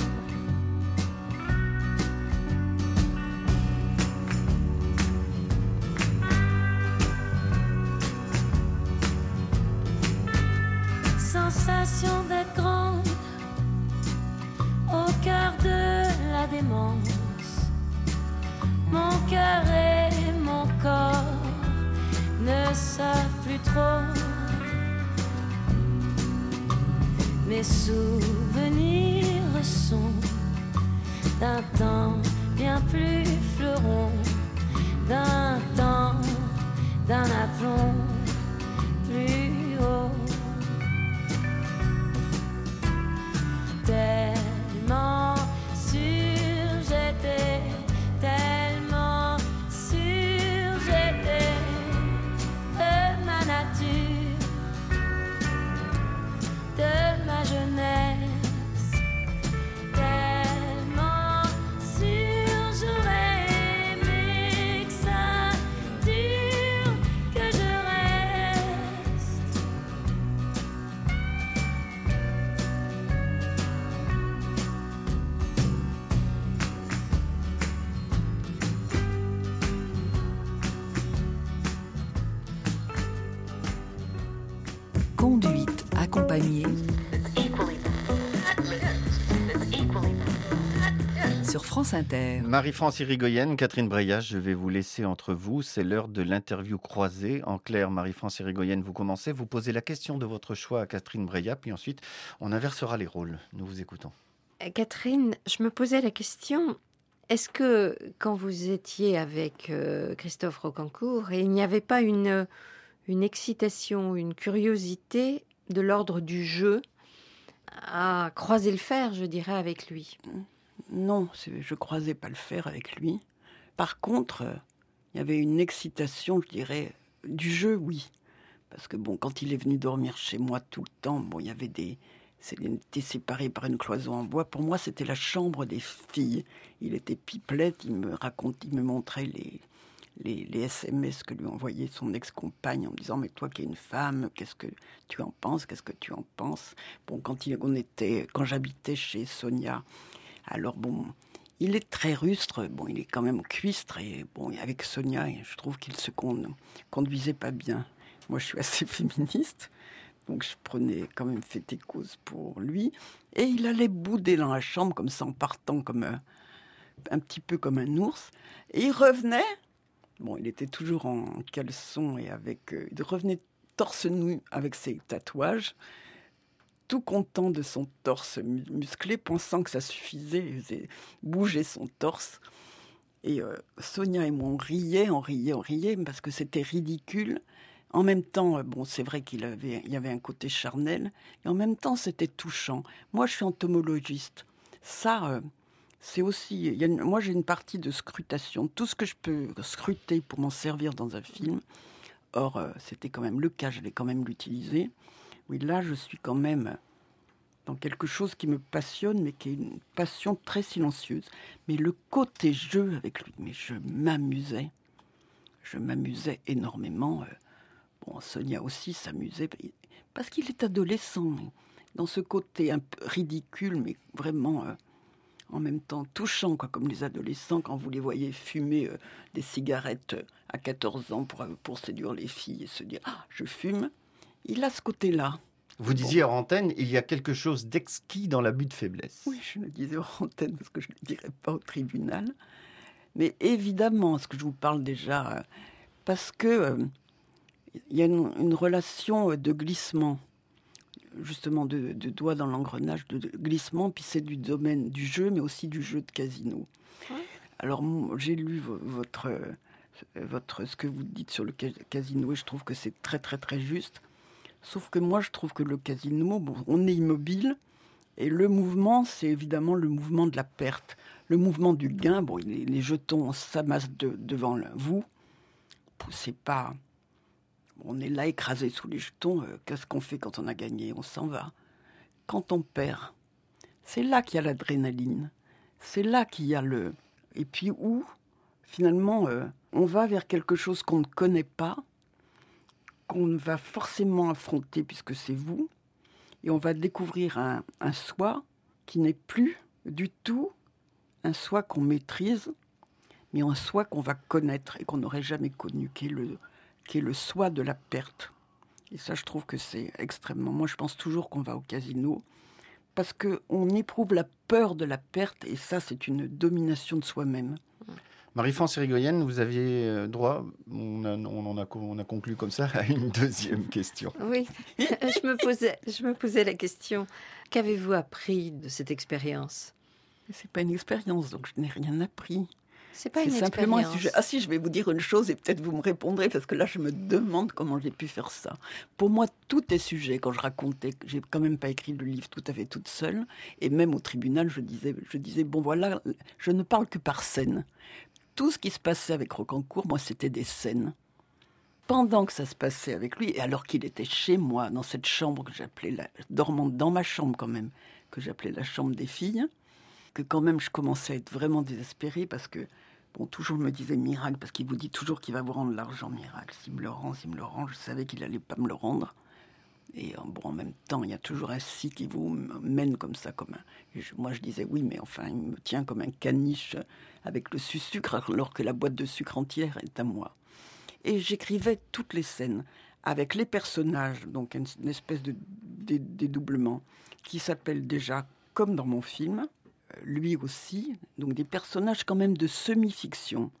Mes souvenirs sont d'un temps bien plus fleuron, d'un temps, d'un aplomb France Inter. Marie-France Irigoyen, Catherine Breillat, je vais vous laisser entre vous. C'est l'heure de l'interview croisée. En clair, Marie-France Irigoyen, vous commencez. Vous posez la question de votre choix à Catherine Breillat, puis ensuite, on inversera les rôles. Nous vous écoutons. Euh, Catherine, je me posais la question, est-ce que quand vous étiez avec euh, Christophe Rocancourt, il n'y avait pas une, une excitation, une curiosité de l'ordre du jeu à croiser le fer, je dirais, avec lui? Non, je croisais pas le fer avec lui. Par contre, euh, il y avait une excitation, je dirais, du jeu, oui. Parce que bon, quand il est venu dormir chez moi tout le temps, bon, il y avait des, c'était séparé par une cloison en bois. Pour moi, c'était la chambre des filles. Il était pipelette, il me raconte, il me montrait les, les, SMS que lui envoyait son ex-compagne en me disant Mais toi qui es une femme, qu'est-ce que tu en penses Qu'est-ce que tu en penses? Bon, quand, on était, quand j'habitais chez Sonia, alors bon, il est très rustre, bon, il est quand même cuistre, et bon, avec Sonia, je trouve qu'il se con- conduisait pas bien. Moi, je suis assez féministe, donc je prenais quand même fait et cause pour lui, et il allait bouder dans la chambre comme ça, en partant comme un, un petit peu comme un ours, et il revenait, bon, il était toujours en caleçon et avec, euh, il revenait torse nu avec ses tatouages, tout content de son torse mu- musclé, pensant que ça suffisait, il faisait bouger son torse. Et euh, Sonia et moi, on riait, on riait, on riait, parce que c'était ridicule. En même temps, euh, bon, c'est vrai qu'il avait, y avait un côté charnel, et en même temps, c'était touchant. Moi, je suis entomologiste. Ça, euh, c'est aussi. moi, j'ai une partie de scrutation. Tout ce que je peux scruter pour m'en servir dans un film. Or, c'était quand même le cas, j'allais quand même l'utiliser. Oui, là, je suis quand même dans quelque chose qui me passionne, mais qui est une passion très silencieuse. Mais le côté jeu avec lui, mais je m'amusais. Je m'amusais énormément. euh. Bon, Sonia aussi s'amusait, parce qu'il est adolescent. Dans ce côté un peu ridicule, mais vraiment euh, en même temps touchant, quoi, comme les adolescents quand vous les voyez fumer euh, des cigarettes à 14 ans pour séduire les filles et se dire Ah, je fume. Il a ce côté-là. Vous disiez hors antenne, il y a quelque chose d'exquis dans l'abus de faiblesse. Oui, je le disais hors antenne parce que je ne le dirais pas au tribunal. Mais évidemment, ce que je vous parle déjà, euh, parce que euh, il y a une, une relation euh, de glissement, justement de, de doigts dans l'engrenage, de, de glissement, puis c'est du domaine du jeu, mais aussi du jeu de casino. Alors, j'ai lu vo- votre, votre, ce que vous dites sur le ca- casino et je trouve que c'est très, très, très juste. Sauf que moi, je trouve que le casino, bon, on est immobile, et le mouvement, c'est évidemment le mouvement de la perte. Le mouvement du gain, bon, les, jetons s'amassent de- devant vous. C'est pas. On est là écrasé sous les jetons. euh, Qu'est-ce qu'on fait quand on a gagné? On s'en va. Quand on perd, c'est là qu'il y a l'adrénaline. C'est là qu'il y a le. Et puis où, finalement, euh, on va vers quelque chose qu'on ne connaît pas, qu'on va forcément affronter puisque c'est vous, et on va découvrir un, soi qui n'est plus du tout un soi qu'on maîtrise, mais un soi qu'on va connaître et qu'on n'aurait jamais connu, qui est, le, qui est le soi de la perte. Et ça, je trouve que c'est extrêmement. Moi, je pense toujours qu'on va au casino parce qu'on éprouve la peur de la perte, et ça, c'est une domination de soi-même. Marie-France Irigoyen, vous aviez euh, droit, on a, on en a, co- on a conclu comme ça, à une deuxième question. Oui, je me posais, je me posais la question. Qu'avez-vous appris de cette expérience? C'est pas une expérience, donc je n'ai rien appris. C'est pas une simplement un expérience. sujet. Ah si, je vais vous dire une chose et peut-être vous me répondrez parce que là, je me demande comment j'ai pu faire ça. Pour moi, tout est sujet. Quand je racontais, j'ai quand même pas écrit le livre tout à fait toute seule. Et même au tribunal, je disais, je disais bon voilà, je ne parle que par scène. Tout ce qui se passait avec Rocancourt, moi, c'était des scènes. Pendant que ça se passait avec lui, et alors qu'il était chez moi, dans cette chambre que j'appelais, la... dormant dans ma chambre quand même, que j'appelais la chambre des filles, que quand même je commençais à être vraiment désespérée parce que, bon, toujours me disait miracle, parce qu'il vous dit toujours qu'il va vous rendre l'argent miracle. S'il me le rend, s'il me le rend, je savais qu'il allait pas me le rendre. Et euh, bon, en même temps, il y a toujours un si qui vous mène comme ça, comme un. moi, je disais oui, mais enfin, il me tient comme un caniche avec le sucre, alors que la boîte de sucre entière est à moi. Et j'écrivais toutes les scènes avec les personnages, donc une, une espèce de dé- dédoublement qui s'appelle déjà comme dans mon film, euh, lui aussi, donc des personnages quand même de semi-fiction.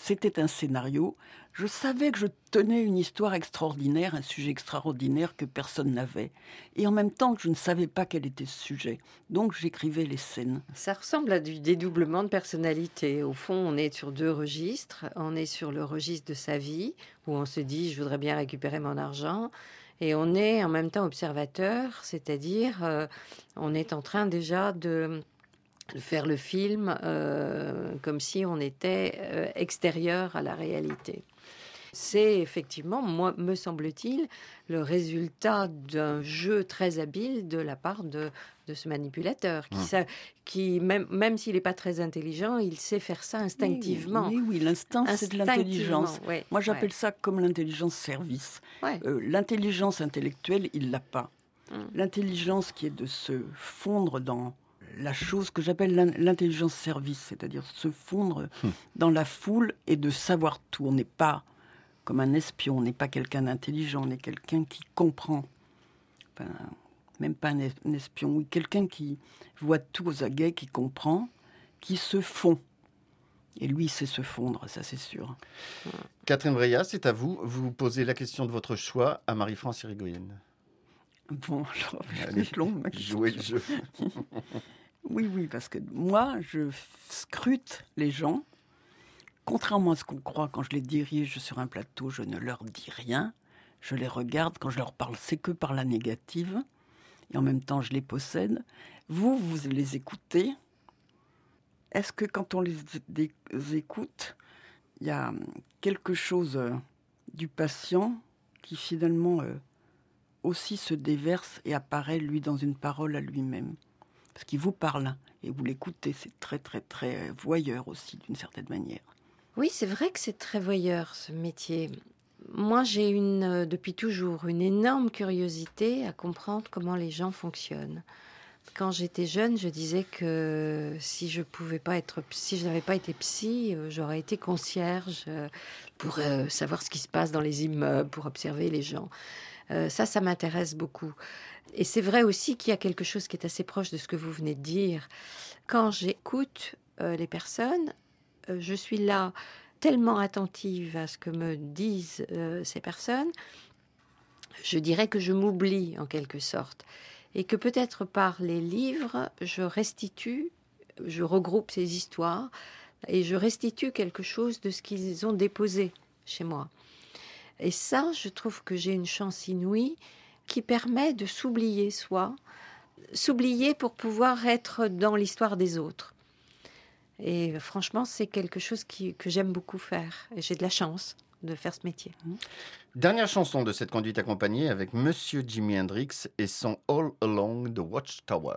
C'était un scénario. Je savais que je tenais une histoire extraordinaire, un sujet extraordinaire que personne n'avait. Et en même temps que je ne savais pas quel était ce sujet. Donc j'écrivais les scènes. Ça ressemble à du dédoublement de personnalité. Au fond, on est sur deux registres. On est sur le registre de sa vie, où on se dit, je voudrais bien récupérer mon argent. Et on est en même temps observateur, c'est-à-dire, euh, on est en train déjà de, de faire le film euh, comme si on était euh, extérieur à la réalité. C'est effectivement, moi, me semble-t-il, le résultat d'un jeu très habile de la part de, de ce manipulateur, qui, Hum. sa- qui même, même s'il n'est pas très intelligent, il sait faire ça instinctivement. Oui, oui, l'instinct, c'est de l'intelligence. Moi, j'appelle ouais, ça comme l'intelligence service. ouais. Euh, l'intelligence intellectuelle, il l'a pas. Mm. L'intelligence qui est de se fondre dans la chose que j'appelle l'in- l'intelligence service, c'est-à-dire se fondre Hmm. dans la foule et de savoir tout. On n'est pas comme un espion, on n'est pas quelqu'un d'intelligent, on est quelqu'un qui comprend. Enfin, même pas un es- un espion, oui, quelqu'un qui voit tout aux aguets, qui comprend, qui se fond. Et lui, c'est se fondre, ça c'est sûr. Catherine Breillat, c'est à vous. Vous posez la question de votre choix à Marie-France Irigoyen. Bon, alors, c'est long, ma. Jouez le jeu. Oui, oui, parce que moi, je scrute les gens. Contrairement à ce qu'on croit quand je les dirige sur un plateau, je ne leur dis rien. Je les regarde. Quand je leur parle, c'est que par la négative. Et en même temps, je les possède. Vous, vous les écoutez. Est-ce que quand on les écoute, il y a quelque chose euh, du patient qui finalement euh, aussi se déverse et apparaît, lui, dans une parole à lui-même? Parce qu'il vous parle et vous l'écoutez. C'est très, très, très voyeur aussi, d'une certaine manière. Oui, c'est vrai que c'est très voyeur ce métier. Moi, j'ai une, euh, depuis toujours une énorme curiosité à comprendre comment les gens fonctionnent. Quand j'étais jeune, je disais que si je pouvais pas être, si je n'avais pas été psy, euh, j'aurais été concierge euh, pour savoir ce qui se passe dans les immeubles, pour observer les gens. Euh, ça, ça m'intéresse beaucoup. Et c'est vrai aussi qu'il y a quelque chose qui est assez proche de ce que vous venez de dire. Quand j'écoute euh, les personnes, euh, je suis là tellement attentive à ce que me disent ces personnes, je dirais que je m'oublie en quelque sorte. Et que peut-être par les livres, je restitue, je regroupe ces histoires et je restitue quelque chose de ce qu'ils ont déposé chez moi. Et ça, je trouve que j'ai une chance inouïe qui permet de s'oublier soi, s'oublier pour pouvoir être dans l'histoire des autres. Et franchement, c'est quelque chose que j'aime beaucoup faire. Et j'ai de la chance de faire ce métier. Dernière chanson de cette conduite accompagnée avec Monsieur Jimi Hendrix et son All Along the Watchtower.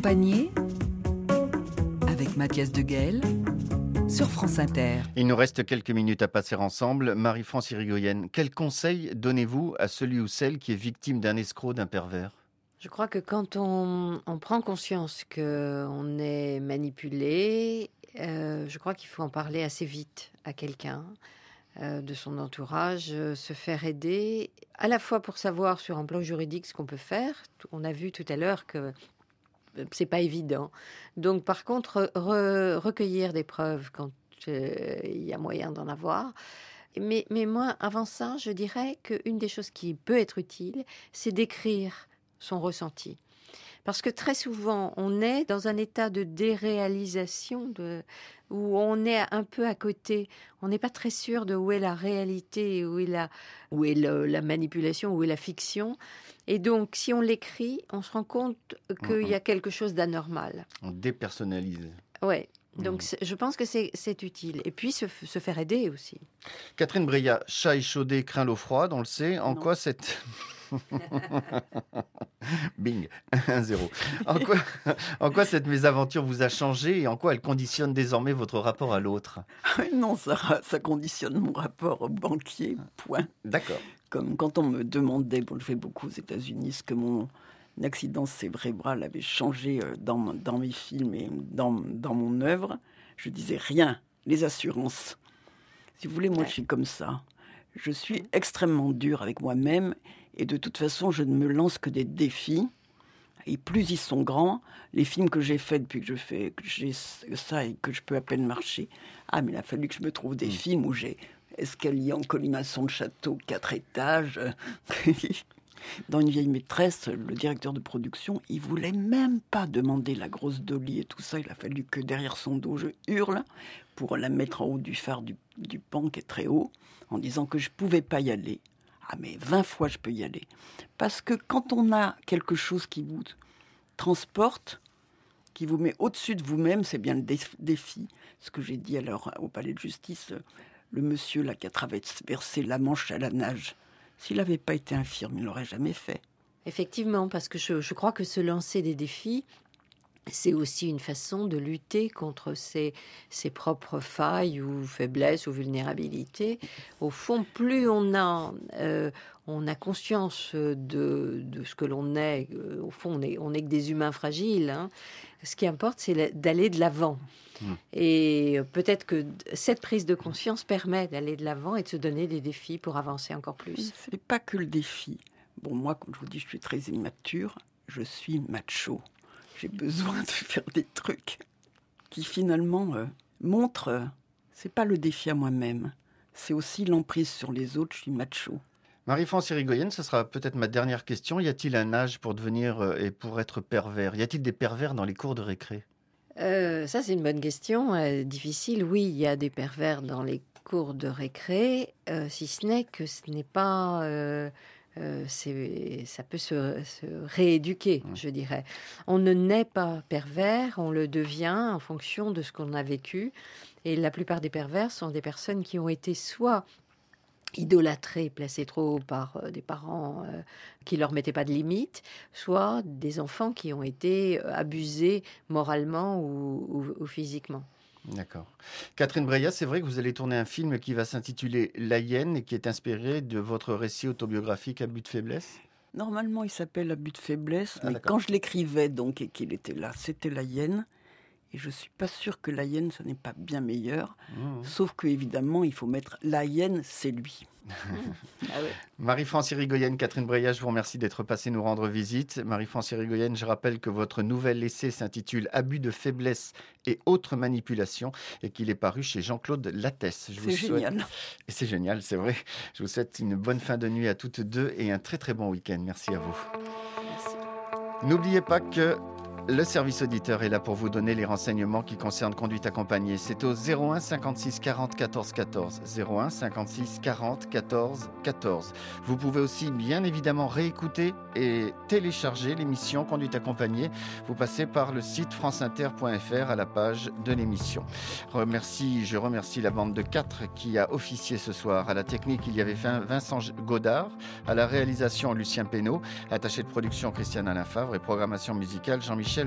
accompagné avec Mathias Deguel sur France Inter. Il nous reste quelques minutes à passer ensemble. Marie-France Irigoyen, quel conseil donnez-vous à celui ou celle qui est victime d'un escroc, d'un pervers? Je crois que quand on, on prend conscience qu'on est manipulé, euh, je crois qu'il faut en parler assez vite à quelqu'un euh, de son entourage, euh, se faire aider, à la fois pour savoir sur un plan juridique ce qu'on peut faire. On a vu tout à l'heure que c'est pas évident. Donc, par contre, re- recueillir des preuves quand euh, il y a moyen d'en avoir. Mais, mais moi, avant ça, je dirais qu'une des choses qui peut être utile, c'est d'écrire son ressenti. Parce que très souvent, on est dans un état de déréalisation, de, où on est un peu à côté. On n'est pas très sûr de où est la réalité, où est la, où est le- la manipulation, où est la fiction. Et donc, si on l'écrit, on se rend compte qu'il y a quelque chose d'anormal. On dépersonnalise. Ouais. Mhm. Donc, je pense que c'est utile. Et puis, se, faire aider aussi. Catherine Breillat, chat échaudé craint l'eau froide, on le sait. En Non. quoi cette... Bing, 1-0. En quoi, en quoi cette mésaventure vous a changé et en quoi elle conditionne désormais votre rapport à l'autre? Non, ça, ça conditionne mon rapport au banquier, point. D'accord. Comme quand on me demandait, bon, je fais beaucoup aux États-Unis, ce que mon accident cérébral avait changé euh, dans, mes films et dans, dans mon œuvre, je disais rien, les assurances. Si vous voulez, moi, je suis comme ça. Je suis extrêmement dur avec moi-même et de toute façon, je ne me lance que des défis. Et plus ils sont grands, les films que j'ai faits depuis que je fais que j'ai ça et que je peux à peine marcher, ah, mais il a fallu que je me trouve des Mm. films où j'ai escalier en colimaçon de château, quatre étages. Dans Une vieille maîtresse, le directeur de production, il voulait même pas demander la grosse Dolly et tout ça. Il a fallu que derrière son dos, je hurle pour la mettre en haut du phare du, du pan qui est très haut, en disant que je pouvais pas y aller. Ah, mais 20 fois je peux y aller. Parce que quand on a quelque chose qui vous transporte, qui vous met au-dessus de vous-même, c'est bien le déf- défi. Ce que j'ai dit alors au palais de justice, euh, le monsieur là qui a traversé la Manche à la nage, s'il n'avait pas été infirme, il l'aurait jamais fait. Effectivement, parce que je, je crois que se lancer des défis, c'est aussi une façon de lutter contre ses, ses propres failles ou faiblesses ou vulnérabilités. Au fond, plus on a, euh, on a conscience de, de ce que l'on est, euh, au fond, on est, on est que des humains fragiles. hein. Ce qui importe, c'est d'aller de l'avant. Mm. Et peut-être que cette prise de conscience permet d'aller de l'avant et de se donner des défis pour avancer encore plus. C'est pas que le défi. Bon, moi, comme je vous dis, je suis très immature, je suis macho. J'ai besoin de faire des trucs qui finalement euh, montrent. euh, c'est pas le défi à moi-même, c'est aussi l'emprise sur les autres. Je suis macho. Marie-France Irigoyen, ce sera peut-être ma dernière question. Y a-t-il un âge pour devenir euh, et pour être pervers? Y a-t-il des pervers dans les cours de récré? Euh, ça, c'est une bonne question. euh, difficile. Oui, il y a des pervers dans les cours de récré, euh, si ce n'est que ce n'est pas. Euh, ça peut se, se rééduquer, je dirais. On ne naît pas pervers, on le devient en fonction de ce qu'on a vécu. Et la plupart des pervers sont des personnes qui ont été soit idolâtrées, placées trop haut par euh, des parents euh, qui leur mettaient pas de limites, soit des enfants qui ont été euh, abusés moralement ou, ou- ou physiquement. D'accord. Catherine Breillat, c'est vrai que vous allez tourner un film qui va s'intituler La hyène et qui est inspiré de votre récit autobiographique à but de faiblesse? Normalement, il s'appelle Abus de faiblesse, Ah, mais quand je l'écrivais donc et qu'il était là, c'était la hyène. Et je suis pas sûre que la hyène, ce n'est pas bien meilleur. Mmh. Sauf que évidemment, il faut mettre la hyène, c'est lui. Marie-France Irigoyen, Catherine Breillat, je vous remercie d'être passée nous rendre visite. Marie-France Irigoyen, je rappelle que votre nouvel essai s'intitule Abus de faiblesse et autres manipulations et qu'il est paru chez Jean-Claude Lattès. Je C'est souhaite- génial. Et c'est génial, c'est vrai. Je vous souhaite une bonne fin de nuit à toutes deux et un très très bon week-end. Merci à vous. N'oubliez pas que le service auditeur est là pour vous donner les renseignements qui concernent conduite accompagnée. C'est au 01 56 40 14 14. 01 56 40 14 14. Vous pouvez aussi bien évidemment réécouter et télécharger l'émission Conduite accompagnée. Vous passez par le site franceinter.fr à la page de l'émission. Je remercie la bande de 4 qui a officié ce soir. À la technique, il y avait Vin- Vincent Godard. À la réalisation, Lucien Pénaud. Attaché de production, Christiane Alain Favre. Et programmation musicale, Jean-Michel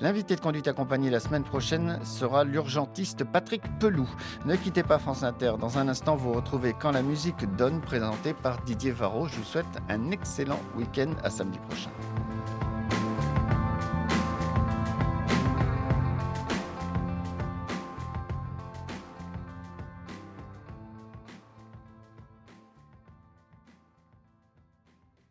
L'invité de conduite accompagnée la semaine prochaine sera l'urgentiste Patrick Pelou. Ne quittez pas France Inter. Dans un instant, vous retrouvez Quand la musique donne, présenté par Didier Varro. Je vous souhaite un excellent week-end. À samedi prochain.